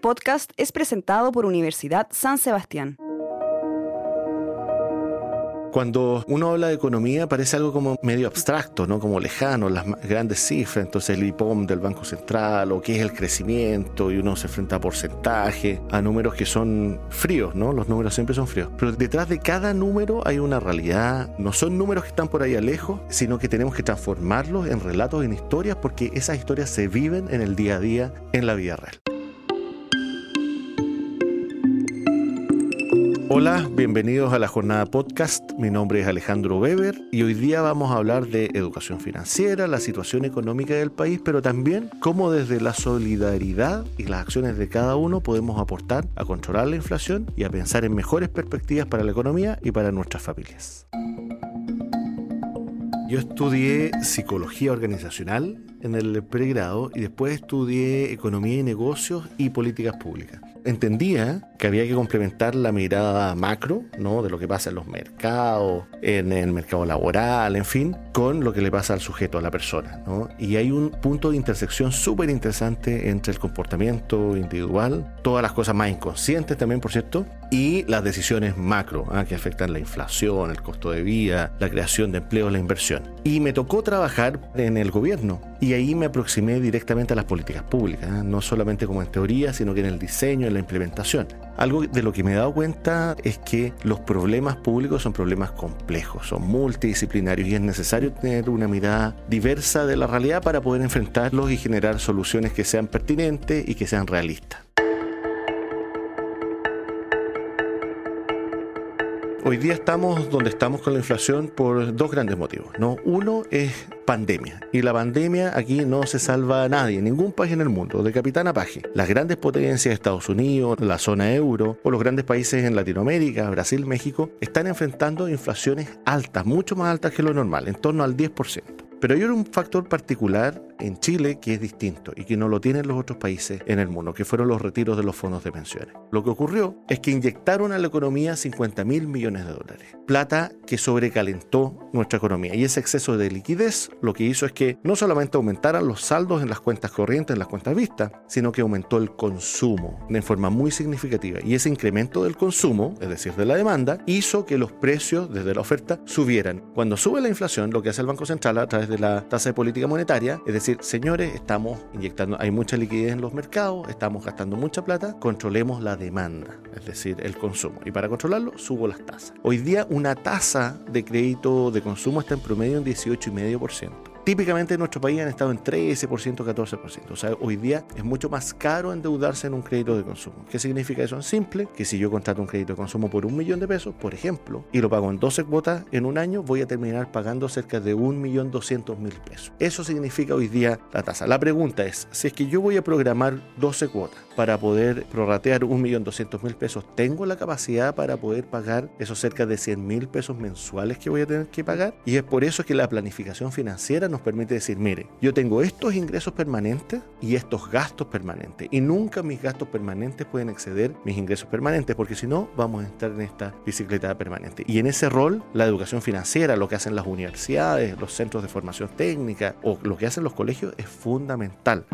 podcast es presentado por Universidad San Sebastián. Cuando uno habla de economía parece algo como medio abstracto, ¿no? Como lejano, las grandes cifras, entonces el IPOM del Banco Central o qué es el crecimiento y uno se enfrenta a porcentaje, a números que son fríos, ¿no? Los números siempre son fríos. Pero detrás de cada número hay una realidad, no son números que están por ahí a lejos, sino que tenemos que transformarlos en relatos, en historias, porque esas historias se viven en el día a día, en la vida real. Hola, bienvenidos a la jornada podcast. Mi nombre es Alejandro Weber y hoy día vamos a hablar de educación financiera, la situación económica del país, pero también cómo desde la solidaridad y las acciones de cada uno podemos aportar a controlar la inflación y a pensar en mejores perspectivas para la economía y para nuestras familias. Yo estudié psicología organizacional en el pregrado y después estudié economía y negocios y políticas públicas entendía que había que complementar la mirada macro, ¿no? De lo que pasa en los mercados, en el mercado laboral, en fin, con lo que le pasa al sujeto, a la persona, ¿no? Y hay un punto de intersección súper interesante entre el comportamiento individual, todas las cosas más inconscientes también, por cierto, y las decisiones macro, ¿ah? que afectan la inflación, el costo de vida, la creación de empleo, la inversión. Y me tocó trabajar en el gobierno y ahí me aproximé directamente a las políticas públicas, ¿ah? no solamente como en teoría, sino que en el diseño, en la implementación. Algo de lo que me he dado cuenta es que los problemas públicos son problemas complejos, son multidisciplinarios y es necesario tener una mirada diversa de la realidad para poder enfrentarlos y generar soluciones que sean pertinentes y que sean realistas. Hoy día estamos donde estamos con la inflación por dos grandes motivos. ¿no? Uno es pandemia. Y la pandemia aquí no se salva a nadie, ningún país en el mundo, de capitán a paje. Las grandes potencias de Estados Unidos, la zona euro o los grandes países en Latinoamérica, Brasil, México, están enfrentando inflaciones altas, mucho más altas que lo normal, en torno al 10%. Pero hay un factor particular en Chile que es distinto y que no lo tienen los otros países en el mundo, que fueron los retiros de los fondos de pensiones. Lo que ocurrió es que inyectaron a la economía 50 mil millones de dólares, plata que sobrecalentó nuestra economía. Y ese exceso de liquidez lo que hizo es que no solamente aumentaran los saldos en las cuentas corrientes, en las cuentas vistas, sino que aumentó el consumo de forma muy significativa. Y ese incremento del consumo, es decir, de la demanda, hizo que los precios desde la oferta subieran. Cuando sube la inflación, lo que hace el Banco Central a través de la tasa de política monetaria, es decir, señores, estamos inyectando, hay mucha liquidez en los mercados, estamos gastando mucha plata, controlemos la demanda, es decir, el consumo. Y para controlarlo, subo las tasas. Hoy día una tasa de crédito de consumo está en promedio en 18,5% típicamente en nuestro país han estado en 13%, 14%. O sea, hoy día es mucho más caro endeudarse en un crédito de consumo. ¿Qué significa eso en simple? Que si yo contrato un crédito de consumo por un millón de pesos, por ejemplo, y lo pago en 12 cuotas en un año, voy a terminar pagando cerca de un millón doscientos mil pesos. Eso significa hoy día la tasa. La pregunta es, si es que yo voy a programar 12 cuotas para poder prorratear un millón doscientos mil pesos, ¿tengo la capacidad para poder pagar esos cerca de 100 mil pesos mensuales que voy a tener que pagar? Y es por eso que la planificación financiera nos permite decir, mire, yo tengo estos ingresos permanentes y estos gastos permanentes. Y nunca mis gastos permanentes pueden exceder mis ingresos permanentes, porque si no, vamos a estar en esta bicicleta permanente. Y en ese rol, la educación financiera, lo que hacen las universidades, los centros de formación técnica o lo que hacen los colegios es fundamental.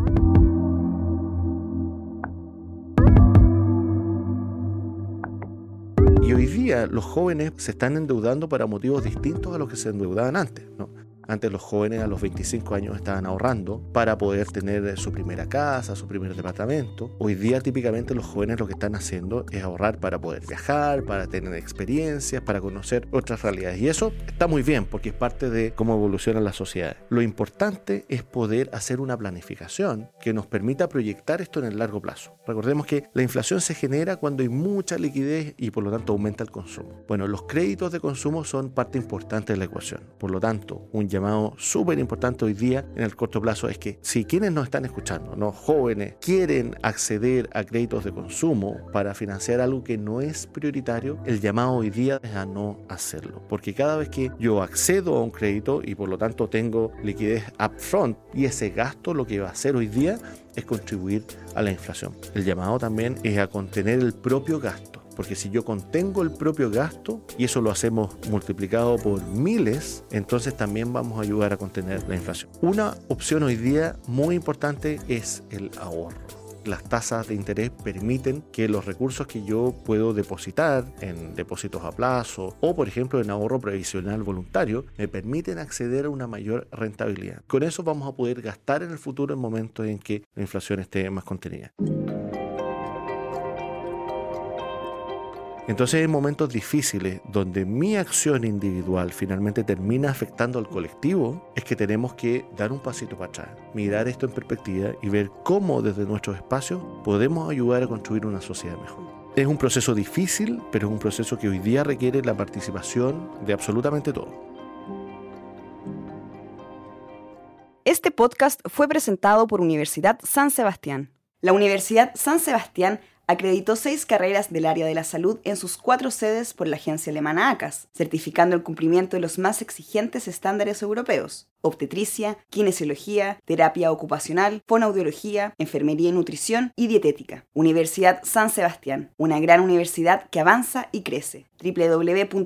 Los jóvenes se están endeudando para motivos distintos a los que se endeudaban antes. ¿no? Antes los jóvenes a los 25 años estaban ahorrando para poder tener su primera casa, su primer departamento. Hoy día típicamente los jóvenes lo que están haciendo es ahorrar para poder viajar, para tener experiencias, para conocer otras realidades. Y eso está muy bien porque es parte de cómo evolucionan las sociedades. Lo importante es poder hacer una planificación que nos permita proyectar esto en el largo plazo. Recordemos que la inflación se genera cuando hay mucha liquidez y por lo tanto aumenta el consumo. Bueno, los créditos de consumo son parte importante de la ecuación. Por lo tanto, un llamado súper importante hoy día en el corto plazo es que si quienes nos están escuchando, ¿no? jóvenes, quieren acceder a créditos de consumo para financiar algo que no es prioritario, el llamado hoy día es a no hacerlo. Porque cada vez que yo accedo a un crédito y por lo tanto tengo liquidez upfront y ese gasto lo que va a hacer hoy día es contribuir a la inflación. El llamado también es a contener el propio gasto porque si yo contengo el propio gasto y eso lo hacemos multiplicado por miles, entonces también vamos a ayudar a contener la inflación. Una opción hoy día muy importante es el ahorro las tasas de interés permiten que los recursos que yo puedo depositar en depósitos a plazo o, por ejemplo, en ahorro previsional voluntario, me permiten acceder a una mayor rentabilidad. Con eso vamos a poder gastar en el futuro en momentos en que la inflación esté más contenida. Entonces en momentos difíciles donde mi acción individual finalmente termina afectando al colectivo, es que tenemos que dar un pasito para atrás, mirar esto en perspectiva y ver cómo desde nuestros espacios podemos ayudar a construir una sociedad mejor. Es un proceso difícil, pero es un proceso que hoy día requiere la participación de absolutamente todos. Este podcast fue presentado por Universidad San Sebastián. La Universidad San Sebastián acreditó seis carreras del área de la salud en sus cuatro sedes por la agencia alemana ACAS, certificando el cumplimiento de los más exigentes estándares europeos. Obstetricia, kinesiología, terapia ocupacional, fonoaudiología, enfermería y nutrición y dietética. Universidad San Sebastián, una gran universidad que avanza y crece. www.uss.cl